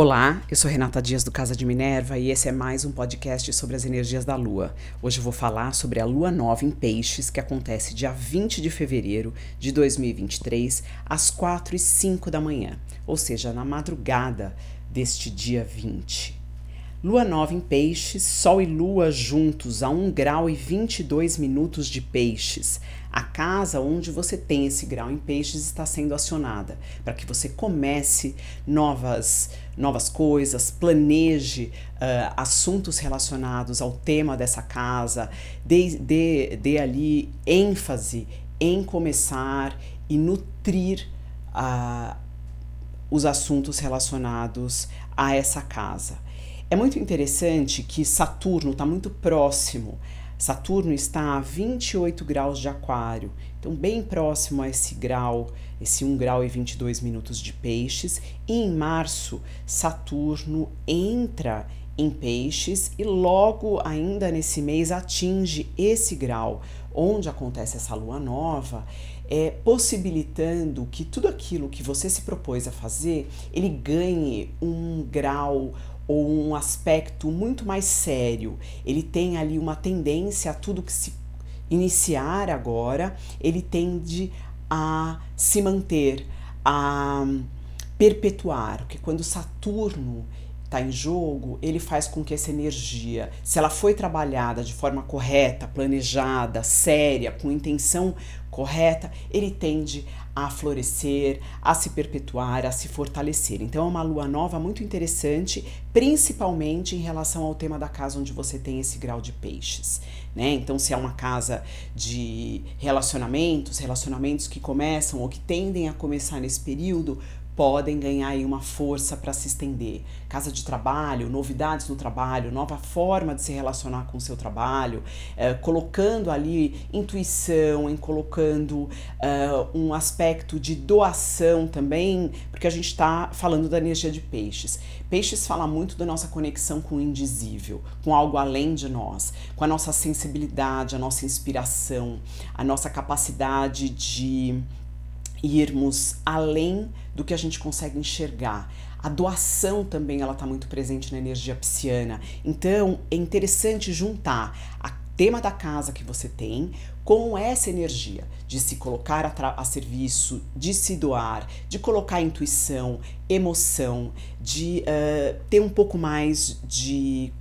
Olá, eu sou Renata Dias do Casa de Minerva e esse é mais um podcast sobre as energias da Lua. Hoje eu vou falar sobre a Lua Nova em Peixes, que acontece dia 20 de fevereiro de 2023, às 4 e 5 da manhã, ou seja, na madrugada deste dia 20. Lua nova em peixes, Sol e Lua juntos a 1 grau e 22 minutos de peixes. A casa onde você tem esse grau em peixes está sendo acionada para que você comece novas, novas coisas, planeje uh, assuntos relacionados ao tema dessa casa, dê, dê, dê ali ênfase em começar e nutrir uh, os assuntos relacionados a essa casa. É muito interessante que Saturno está muito próximo. Saturno está a 28 graus de Aquário, então bem próximo a esse grau, esse 1 grau e 22 minutos de Peixes. E em março, Saturno entra em Peixes e logo ainda nesse mês atinge esse grau onde acontece essa lua nova, é, possibilitando que tudo aquilo que você se propôs a fazer, ele ganhe um grau, ou um aspecto muito mais sério. Ele tem ali uma tendência a tudo que se iniciar agora, ele tende a se manter, a perpetuar, porque quando Saturno está em jogo, ele faz com que essa energia, se ela foi trabalhada de forma correta, planejada, séria, com intenção correta, ele tende a florescer, a se perpetuar, a se fortalecer. Então é uma lua nova muito interessante, principalmente em relação ao tema da casa onde você tem esse grau de peixes, né? Então se é uma casa de relacionamentos, relacionamentos que começam ou que tendem a começar nesse período, podem ganhar aí uma força para se estender. Casa de trabalho, novidades no trabalho, nova forma de se relacionar com o seu trabalho, é, colocando ali intuição, em colocando é, um aspecto de doação também, porque a gente está falando da energia de peixes. Peixes fala muito da nossa conexão com o indizível, com algo além de nós, com a nossa sensibilidade, a nossa inspiração, a nossa capacidade de irmos além do que a gente consegue enxergar. A doação também ela está muito presente na energia pisciana. Então é interessante juntar a tema da casa que você tem com essa energia de se colocar a, a, serviço, de se doar, de colocar intuição, emoção, de uh, ter um pouco mais de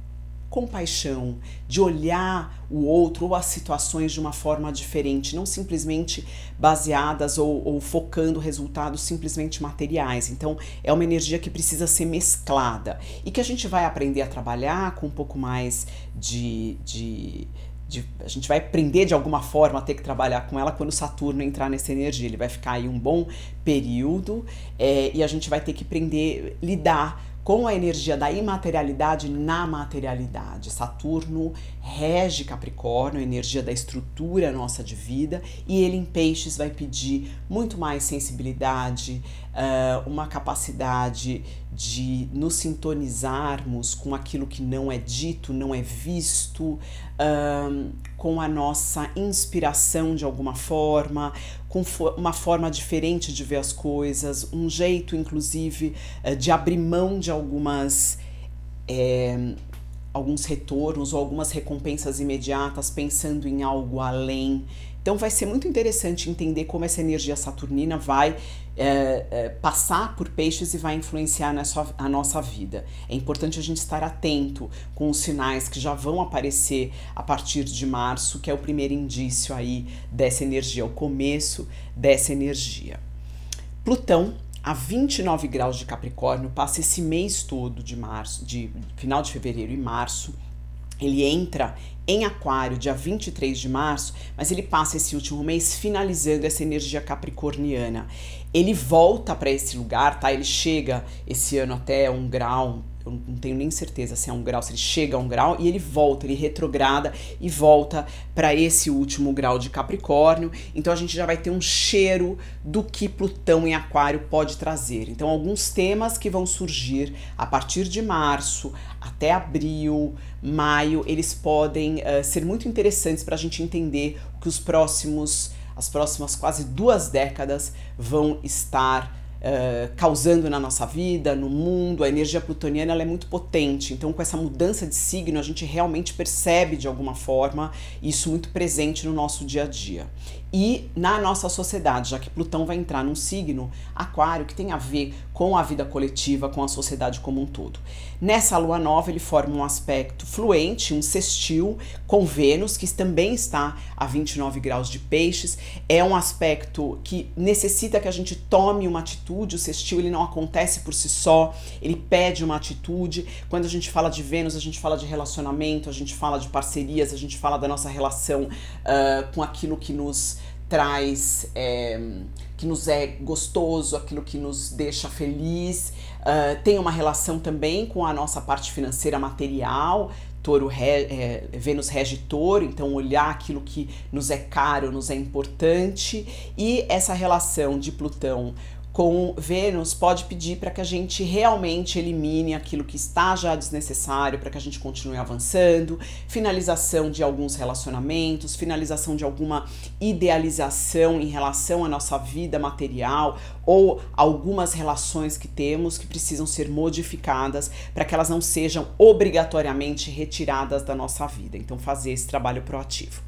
compaixão, de olhar o outro ou as situações de uma forma diferente, não simplesmente baseadas ou, ou, focando resultados simplesmente materiais. Então, é uma energia que precisa ser mesclada e que a gente vai aprender a trabalhar com um pouco mais de. de de, a gente vai aprender de alguma forma a ter que trabalhar com ela quando Saturno entrar nessa energia. Ele vai ficar aí um bom período é, e a gente vai ter que aprender lidar com a energia da imaterialidade na materialidade. Saturno rege Capricórnio, a energia da estrutura nossa de vida, e ele em Peixes vai pedir muito mais sensibilidade, uh, uma capacidade de nos sintonizarmos com aquilo que não é dito, não é visto, com a nossa inspiração de alguma forma, com uma forma diferente de ver as coisas, um jeito, inclusive, uh, de abrir mão de algumas. É, alguns retornos ou algumas recompensas imediatas, pensando em algo além. Então vai ser muito interessante entender como essa energia saturnina vai é, é, passar por peixes e vai influenciar na sua, a nossa vida. É importante a gente estar atento com os sinais que já vão aparecer a partir de março, que é o primeiro indício aí dessa energia, o começo dessa energia. Plutão a 29 graus de Capricórnio passa esse mês todo de março, de final de fevereiro e março. Ele entra em Aquário dia 23 de março, mas ele passa esse último mês finalizando essa energia capricorniana. Ele volta para esse lugar, tá? Ele chega esse ano até um grau eu não tenho nem certeza se é um grau, se ele chega a um grau e ele volta, ele retrograda e volta para esse último grau de Capricórnio. Então a gente já vai ter um cheiro do que Plutão em Aquário pode trazer. Então alguns temas que vão surgir a partir de março até abril, maio, eles podem uh, ser muito interessantes para a gente entender o que os próximos, as próximas quase duas décadas vão estar Uh, causando na nossa vida, no mundo. A energia plutoniana ela é muito potente, então com essa mudança de signo a gente realmente percebe de alguma forma isso muito presente no nosso dia a dia e na nossa sociedade, já que Plutão vai entrar num signo aquário que tem a ver com a vida coletiva, com a sociedade como um todo. Nessa lua nova, ele forma um aspecto fluente, um sextil com Vênus, que também está a 29 graus de peixes. É um aspecto que necessita que a gente tome uma atitude. O sextil ele não acontece por si só, ele pede uma atitude. Quando a gente fala de Vênus, a gente fala de relacionamento, a gente fala de parcerias, a gente fala da nossa relação uh, com aquilo que nos traz, é, que nos é gostoso, aquilo que nos deixa feliz. Uh, tem uma relação também com a nossa parte financeira material. Touro é, Vênus rege touro, então olhar aquilo que nos é caro, nos é importante, e essa relação de Plutão com Vênus pode pedir para que a gente realmente elimine aquilo que está já desnecessário, para que a gente continue avançando, finalização de alguns relacionamentos, finalização de alguma idealização em relação à nossa vida material ou algumas relações que temos que precisam ser modificadas para que elas não sejam obrigatoriamente retiradas da nossa vida. Então, fazer esse trabalho proativo.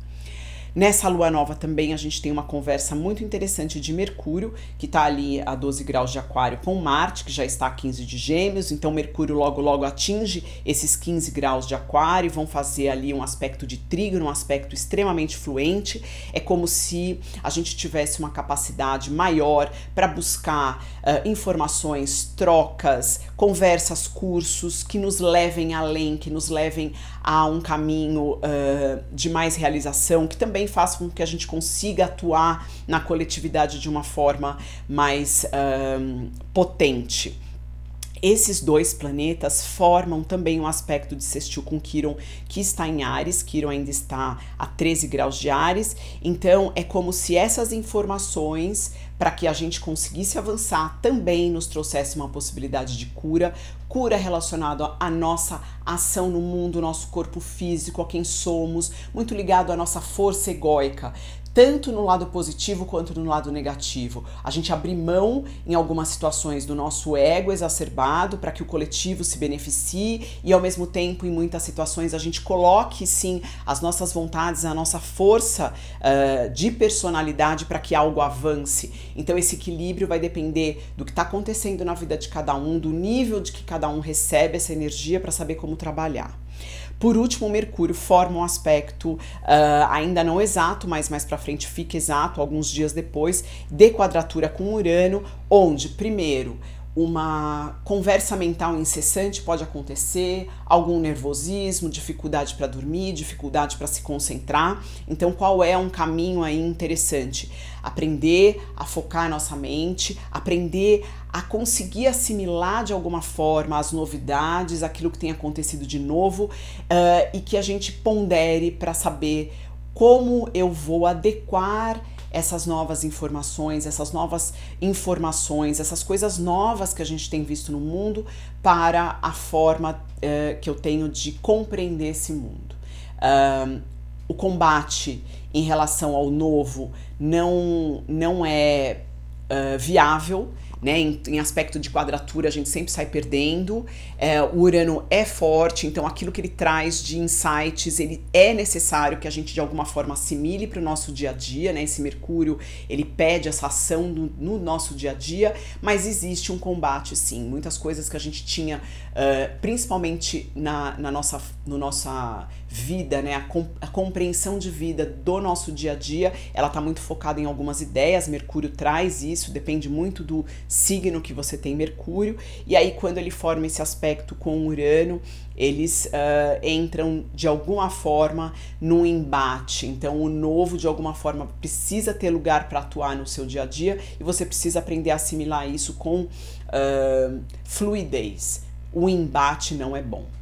Nessa lua nova também a gente tem uma conversa muito interessante de Mercúrio, que está ali a 12 graus de Aquário, com Marte, que já está a 15 de Gêmeos. Então, Mercúrio logo, logo atinge esses 15 graus de Aquário, vão fazer ali um aspecto de trígono, um aspecto extremamente fluente. É como se a gente tivesse uma capacidade maior para buscar uh, informações, trocas, conversas, cursos que nos levem além, que nos levem a um caminho uh, de mais realização, que também faça com que a gente consiga atuar na coletividade de uma forma mais uh, potente. Esses dois planetas formam também um aspecto de sextil com Quiron que está em Ares, Quiron ainda está a 13 graus de Ares, então é como se essas informações para que a gente conseguisse avançar também nos trouxesse uma possibilidade de cura, cura relacionada à nossa ação no mundo, nosso corpo físico, a quem somos, muito ligado à nossa força egóica tanto no lado positivo quanto no lado negativo. A gente abrir mão em algumas situações do nosso ego exacerbado para que o coletivo se beneficie e ao mesmo tempo em muitas situações a gente coloque sim as nossas vontades, a nossa força uh, de personalidade para que algo avance. Então esse equilíbrio vai depender do que está acontecendo na vida de cada um, do nível de que cada um recebe essa energia para saber como trabalhar. Por último, Mercúrio forma um aspecto uh, ainda não exato, mas mais para frente fica exato, alguns dias depois, de quadratura com Urano, onde, primeiro, uma conversa mental incessante pode acontecer, algum nervosismo, dificuldade para dormir, dificuldade para se concentrar. Então, qual é um caminho aí interessante? Aprender a focar nossa mente, aprender a conseguir assimilar de alguma forma as novidades, aquilo que tem acontecido de novo uh, e que a gente pondere para saber como eu vou adequar essas novas informações, essas novas informações, essas coisas novas que a gente tem visto no mundo para a forma uh, que eu tenho de compreender esse mundo. Uh, o combate em relação ao novo não, não é uh, viável né? Em, em, aspecto de quadratura, a gente sempre sai perdendo. É, o Urano é forte, então aquilo que ele traz de insights, ele é necessário que a gente de alguma forma assimile para o nosso dia a dia, né? Esse Mercúrio, ele pede essa ação no, no, nosso dia a dia, mas existe um combate, sim. Muitas coisas que a gente tinha, uh, principalmente na, na nossa, no nossa vida, né? A, com, a compreensão de vida do nosso dia a dia, ela está muito focada em algumas ideias. Mercúrio traz isso, depende muito do signo que você tem Mercúrio, e aí quando ele forma esse aspecto com Urano, eles uh, entram de alguma forma num embate. Então, o novo, de alguma forma, precisa ter lugar para atuar no seu dia a dia e você precisa aprender a assimilar isso com uh, fluidez. O embate não é bom.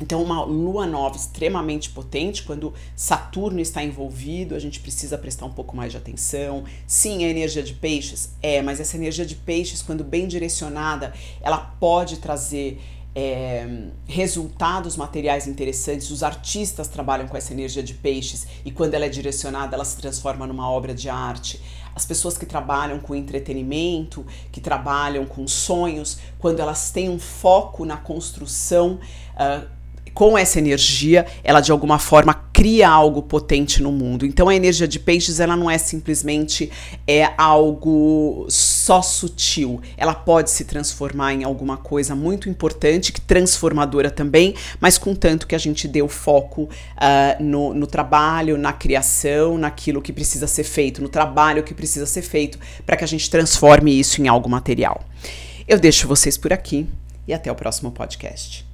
Então, uma lua nova extremamente potente, quando Saturno está envolvido, a gente precisa prestar um pouco mais de atenção. Sim, a energia de peixes é, mas essa energia de peixes, quando bem direcionada, ela pode trazer é, resultados materiais interessantes. Os artistas trabalham com essa energia de peixes e quando ela é direcionada, ela se transforma numa obra de arte as pessoas que trabalham com entretenimento, que trabalham com sonhos, quando elas têm um foco na construção. Uh, com essa energia, ela de alguma forma cria algo potente no mundo. Então a energia de peixes, ela não é simplesmente é algo só sutil. Ela pode se transformar em alguma coisa muito importante, que transformadora também, mas contanto que a gente dê o foco uh, no, no trabalho, na criação, naquilo que precisa ser feito, no trabalho que precisa ser feito, para que a gente transforme isso em algo material. Eu deixo vocês por aqui e até o próximo podcast.